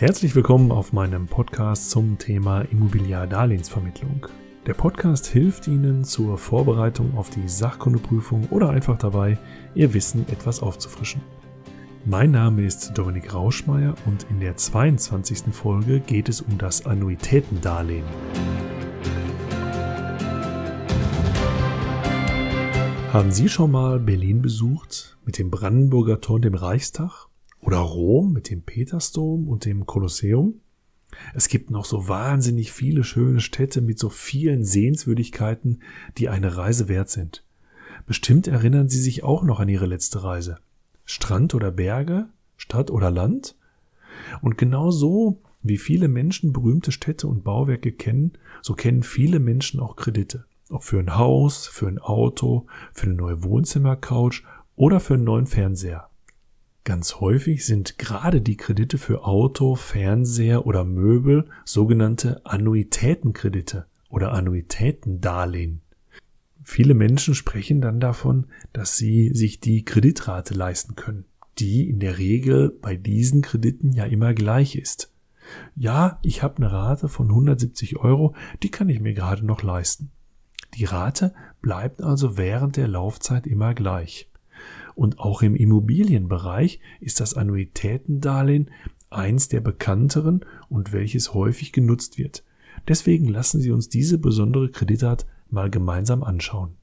Herzlich willkommen auf meinem Podcast zum Thema Immobiliardarlehensvermittlung. Der Podcast hilft Ihnen zur Vorbereitung auf die Sachkundeprüfung oder einfach dabei, Ihr Wissen etwas aufzufrischen. Mein Name ist Dominik Rauschmeier und in der 22. Folge geht es um das Annuitätendarlehen. Haben Sie schon mal Berlin besucht mit dem Brandenburger Tor und dem Reichstag? Oder Rom mit dem Petersdom und dem Kolosseum. Es gibt noch so wahnsinnig viele schöne Städte mit so vielen Sehenswürdigkeiten, die eine Reise wert sind. Bestimmt erinnern Sie sich auch noch an Ihre letzte Reise. Strand oder Berge, Stadt oder Land? Und genau so, wie viele Menschen berühmte Städte und Bauwerke kennen, so kennen viele Menschen auch Kredite. Ob für ein Haus, für ein Auto, für eine neue Wohnzimmercouch oder für einen neuen Fernseher. Ganz häufig sind gerade die Kredite für Auto, Fernseher oder Möbel sogenannte Annuitätenkredite oder Annuitätendarlehen. Viele Menschen sprechen dann davon, dass sie sich die Kreditrate leisten können, die in der Regel bei diesen Krediten ja immer gleich ist. Ja, ich habe eine Rate von 170 Euro, die kann ich mir gerade noch leisten. Die Rate bleibt also während der Laufzeit immer gleich. Und auch im Immobilienbereich ist das Annuitätendarlehen eins der bekannteren und welches häufig genutzt wird. Deswegen lassen Sie uns diese besondere Kreditart mal gemeinsam anschauen.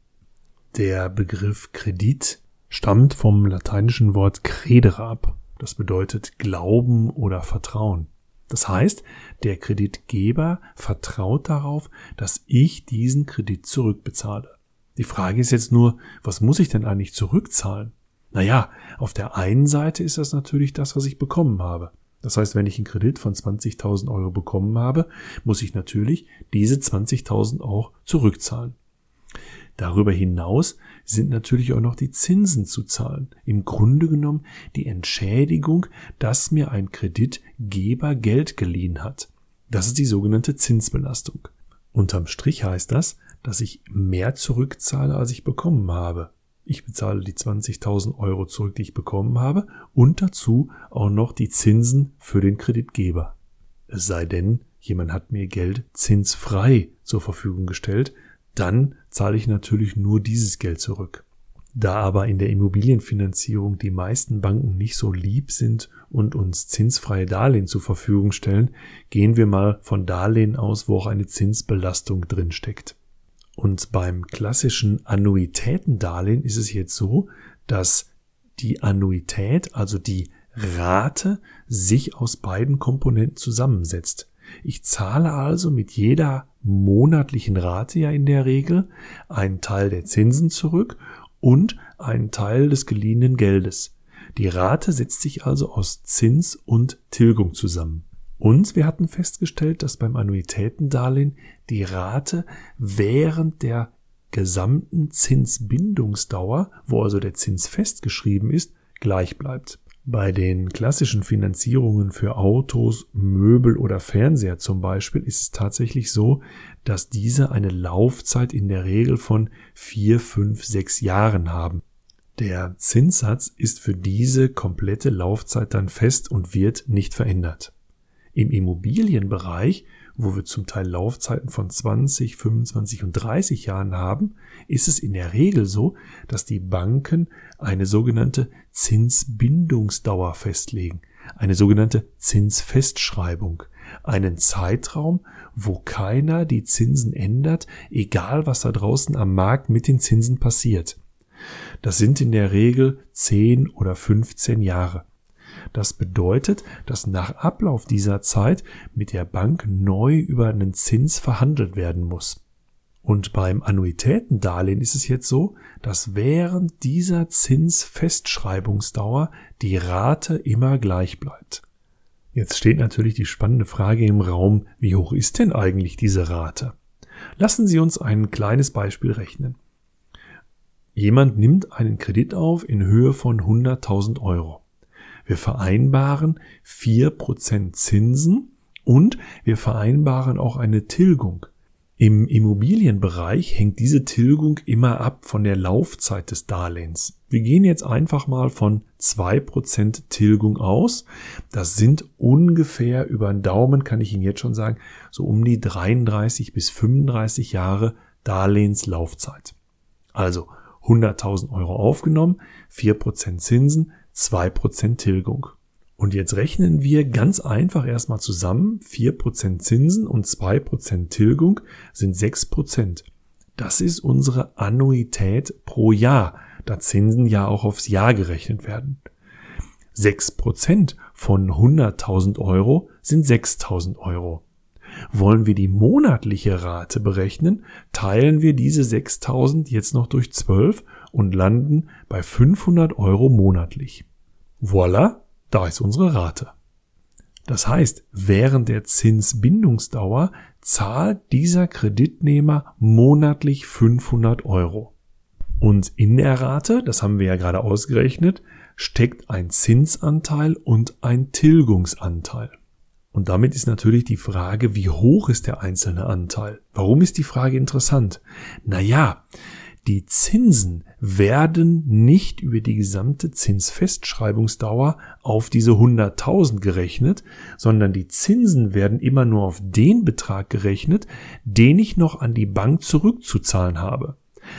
Der Begriff Kredit stammt vom lateinischen Wort credere ab. Das bedeutet Glauben oder Vertrauen. Das heißt, der Kreditgeber vertraut darauf, dass ich diesen Kredit zurückbezahle. Die Frage ist jetzt nur, was muss ich denn eigentlich zurückzahlen? Naja, auf der einen Seite ist das natürlich das, was ich bekommen habe. Das heißt, wenn ich einen Kredit von 20.000 Euro bekommen habe, muss ich natürlich diese 20.000 auch zurückzahlen. Darüber hinaus sind natürlich auch noch die Zinsen zu zahlen. Im Grunde genommen die Entschädigung, dass mir ein Kreditgeber Geld geliehen hat. Das ist die sogenannte Zinsbelastung. Unterm Strich heißt das, dass ich mehr zurückzahle, als ich bekommen habe. Ich bezahle die 20.000 Euro zurück, die ich bekommen habe, und dazu auch noch die Zinsen für den Kreditgeber. Es sei denn, jemand hat mir Geld zinsfrei zur Verfügung gestellt, dann zahle ich natürlich nur dieses Geld zurück. Da aber in der Immobilienfinanzierung die meisten Banken nicht so lieb sind und uns zinsfreie Darlehen zur Verfügung stellen, gehen wir mal von Darlehen aus, wo auch eine Zinsbelastung drinsteckt. Und beim klassischen Annuitätendarlehen ist es jetzt so, dass die Annuität, also die Rate, sich aus beiden Komponenten zusammensetzt. Ich zahle also mit jeder monatlichen Rate ja in der Regel einen Teil der Zinsen zurück und einen Teil des geliehenen Geldes. Die Rate setzt sich also aus Zins und Tilgung zusammen. Und wir hatten festgestellt, dass beim Annuitätendarlehen die Rate während der gesamten Zinsbindungsdauer, wo also der Zins festgeschrieben ist, gleich bleibt. Bei den klassischen Finanzierungen für Autos, Möbel oder Fernseher zum Beispiel ist es tatsächlich so, dass diese eine Laufzeit in der Regel von vier, fünf, sechs Jahren haben. Der Zinssatz ist für diese komplette Laufzeit dann fest und wird nicht verändert. Im Immobilienbereich, wo wir zum Teil Laufzeiten von 20, 25 und 30 Jahren haben, ist es in der Regel so, dass die Banken eine sogenannte Zinsbindungsdauer festlegen, eine sogenannte Zinsfestschreibung, einen Zeitraum, wo keiner die Zinsen ändert, egal was da draußen am Markt mit den Zinsen passiert. Das sind in der Regel 10 oder 15 Jahre. Das bedeutet, dass nach Ablauf dieser Zeit mit der Bank neu über einen Zins verhandelt werden muss. Und beim Annuitätendarlehen ist es jetzt so, dass während dieser Zinsfestschreibungsdauer die Rate immer gleich bleibt. Jetzt steht natürlich die spannende Frage im Raum, wie hoch ist denn eigentlich diese Rate? Lassen Sie uns ein kleines Beispiel rechnen. Jemand nimmt einen Kredit auf in Höhe von 100.000 Euro. Wir vereinbaren vier Prozent Zinsen und wir vereinbaren auch eine Tilgung. Im Immobilienbereich hängt diese Tilgung immer ab von der Laufzeit des Darlehens. Wir gehen jetzt einfach mal von zwei Prozent Tilgung aus. Das sind ungefähr über den Daumen, kann ich Ihnen jetzt schon sagen, so um die 33 bis 35 Jahre Darlehenslaufzeit. Also 100.000 Euro aufgenommen, vier Prozent Zinsen, zwei Prozent Tilgung. Und jetzt rechnen wir ganz einfach erstmal zusammen. 4% Zinsen und 2% Tilgung sind 6%. Das ist unsere Annuität pro Jahr, da Zinsen ja auch aufs Jahr gerechnet werden. 6% von 100.000 Euro sind 6.000 Euro. Wollen wir die monatliche Rate berechnen, teilen wir diese 6.000 jetzt noch durch 12 und landen bei 500 Euro monatlich. Voilà, da ist unsere Rate. Das heißt, während der Zinsbindungsdauer zahlt dieser Kreditnehmer monatlich 500 Euro. Und in der Rate, das haben wir ja gerade ausgerechnet, steckt ein Zinsanteil und ein Tilgungsanteil. Und damit ist natürlich die Frage, wie hoch ist der einzelne Anteil? Warum ist die Frage interessant? Naja, die Zinsen werden nicht über die gesamte Zinsfestschreibungsdauer auf diese 100.000 gerechnet, sondern die Zinsen werden immer nur auf den Betrag gerechnet, den ich noch an die Bank zurückzuzahlen habe.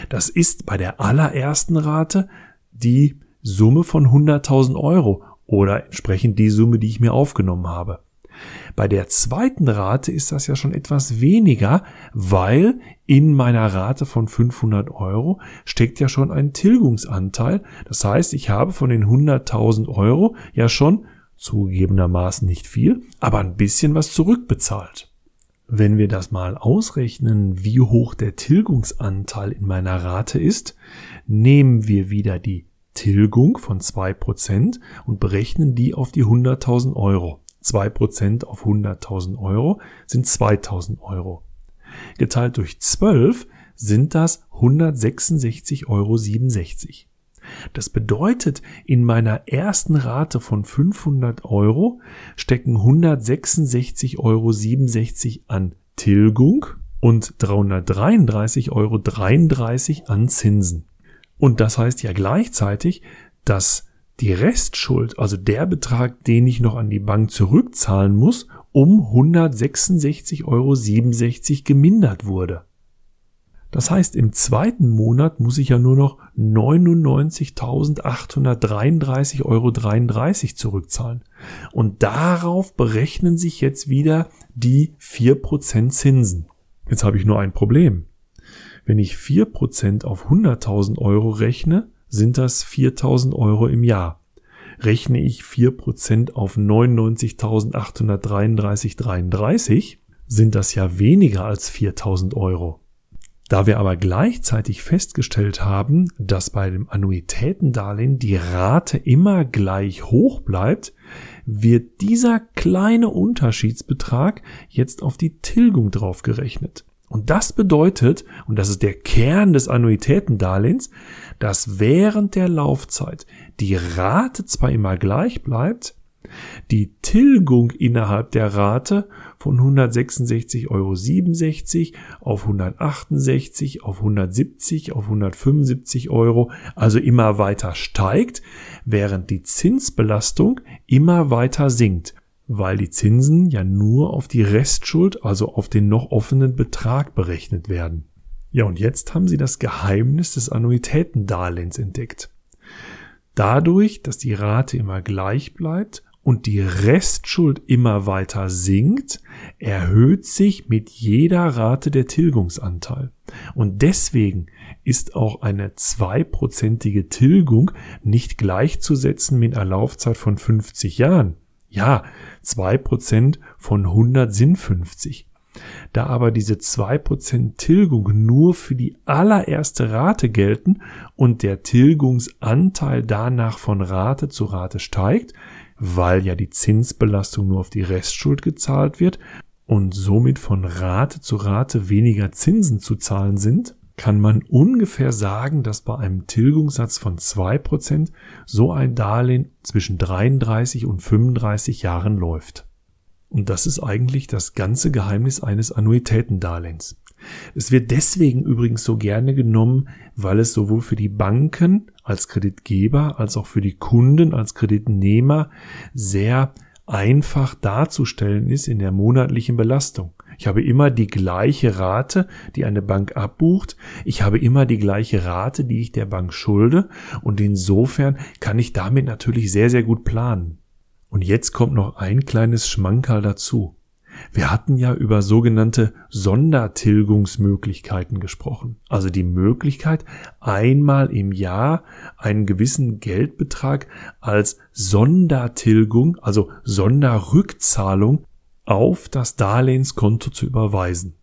Das ist bei der allerersten Rate die Summe von 100.000 Euro oder entsprechend die Summe, die ich mir aufgenommen habe. Bei der zweiten Rate ist das ja schon etwas weniger, weil in meiner Rate von 500 Euro steckt ja schon ein Tilgungsanteil. Das heißt, ich habe von den 100.000 Euro ja schon zugegebenermaßen nicht viel, aber ein bisschen was zurückbezahlt. Wenn wir das mal ausrechnen, wie hoch der Tilgungsanteil in meiner Rate ist, nehmen wir wieder die Tilgung von 2% und berechnen die auf die 100.000 Euro. 2% auf 100.000 Euro sind 2.000 Euro. Geteilt durch 12 sind das 166,67 Euro. Das bedeutet, in meiner ersten Rate von 500 Euro stecken 166,67 Euro an Tilgung und 333,33 Euro an Zinsen. Und das heißt ja gleichzeitig, dass die Restschuld, also der Betrag, den ich noch an die Bank zurückzahlen muss, um 166,67 Euro gemindert wurde. Das heißt, im zweiten Monat muss ich ja nur noch 99.833,33 Euro zurückzahlen. Und darauf berechnen sich jetzt wieder die 4% Zinsen. Jetzt habe ich nur ein Problem. Wenn ich 4% auf 100.000 Euro rechne, sind das 4000 Euro im Jahr. Rechne ich 4% auf 99.833,33, sind das ja weniger als 4000 Euro. Da wir aber gleichzeitig festgestellt haben, dass bei dem Annuitätendarlehen die Rate immer gleich hoch bleibt, wird dieser kleine Unterschiedsbetrag jetzt auf die Tilgung draufgerechnet. Und das bedeutet, und das ist der Kern des Annuitätendarlehens, dass während der Laufzeit die Rate zwar immer gleich bleibt, die Tilgung innerhalb der Rate von 166,67 Euro auf 168, auf 170, auf 175 Euro, also immer weiter steigt, während die Zinsbelastung immer weiter sinkt weil die Zinsen ja nur auf die Restschuld, also auf den noch offenen Betrag berechnet werden. Ja, und jetzt haben Sie das Geheimnis des Annuitätendarlehens entdeckt. Dadurch, dass die Rate immer gleich bleibt und die Restschuld immer weiter sinkt, erhöht sich mit jeder Rate der Tilgungsanteil. Und deswegen ist auch eine zweiprozentige Tilgung nicht gleichzusetzen mit einer Laufzeit von 50 Jahren. Ja, zwei Prozent von 100 sind 50. Da aber diese zwei Prozent Tilgung nur für die allererste Rate gelten und der Tilgungsanteil danach von Rate zu Rate steigt, weil ja die Zinsbelastung nur auf die Restschuld gezahlt wird und somit von Rate zu Rate weniger Zinsen zu zahlen sind, kann man ungefähr sagen, dass bei einem Tilgungssatz von zwei Prozent so ein Darlehen zwischen 33 und 35 Jahren läuft. Und das ist eigentlich das ganze Geheimnis eines Annuitätendarlehens. Es wird deswegen übrigens so gerne genommen, weil es sowohl für die Banken als Kreditgeber als auch für die Kunden als Kreditnehmer sehr einfach darzustellen ist in der monatlichen Belastung. Ich habe immer die gleiche Rate, die eine Bank abbucht. Ich habe immer die gleiche Rate, die ich der Bank schulde. Und insofern kann ich damit natürlich sehr, sehr gut planen. Und jetzt kommt noch ein kleines Schmankerl dazu. Wir hatten ja über sogenannte Sondertilgungsmöglichkeiten gesprochen. Also die Möglichkeit, einmal im Jahr einen gewissen Geldbetrag als Sondertilgung, also Sonderrückzahlung auf das Darlehenskonto zu überweisen.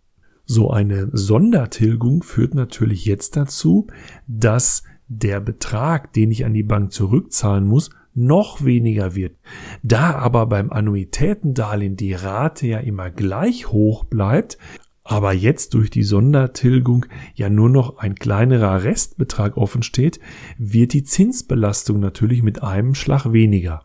So eine Sondertilgung führt natürlich jetzt dazu, dass der Betrag, den ich an die Bank zurückzahlen muss, noch weniger wird. Da aber beim Annuitätendarlehen die Rate ja immer gleich hoch bleibt, aber jetzt durch die Sondertilgung ja nur noch ein kleinerer Restbetrag offen steht, wird die Zinsbelastung natürlich mit einem Schlag weniger.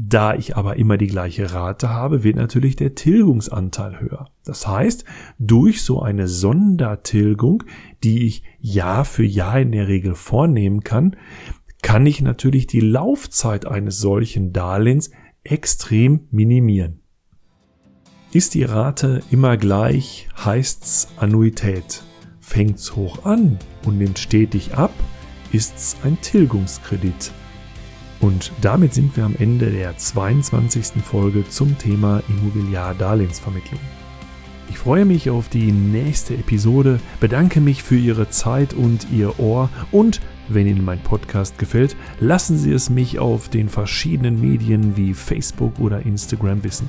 Da ich aber immer die gleiche Rate habe, wird natürlich der Tilgungsanteil höher. Das heißt, durch so eine Sondertilgung, die ich Jahr für Jahr in der Regel vornehmen kann, kann ich natürlich die Laufzeit eines solchen Darlehens extrem minimieren. Ist die Rate immer gleich, heißt's Annuität. Fängt's hoch an und nimmt stetig ab, ist's ein Tilgungskredit. Und damit sind wir am Ende der 22. Folge zum Thema Immobiliardarlehensvermittlung. Ich freue mich auf die nächste Episode, bedanke mich für Ihre Zeit und Ihr Ohr und wenn Ihnen mein Podcast gefällt, lassen Sie es mich auf den verschiedenen Medien wie Facebook oder Instagram wissen.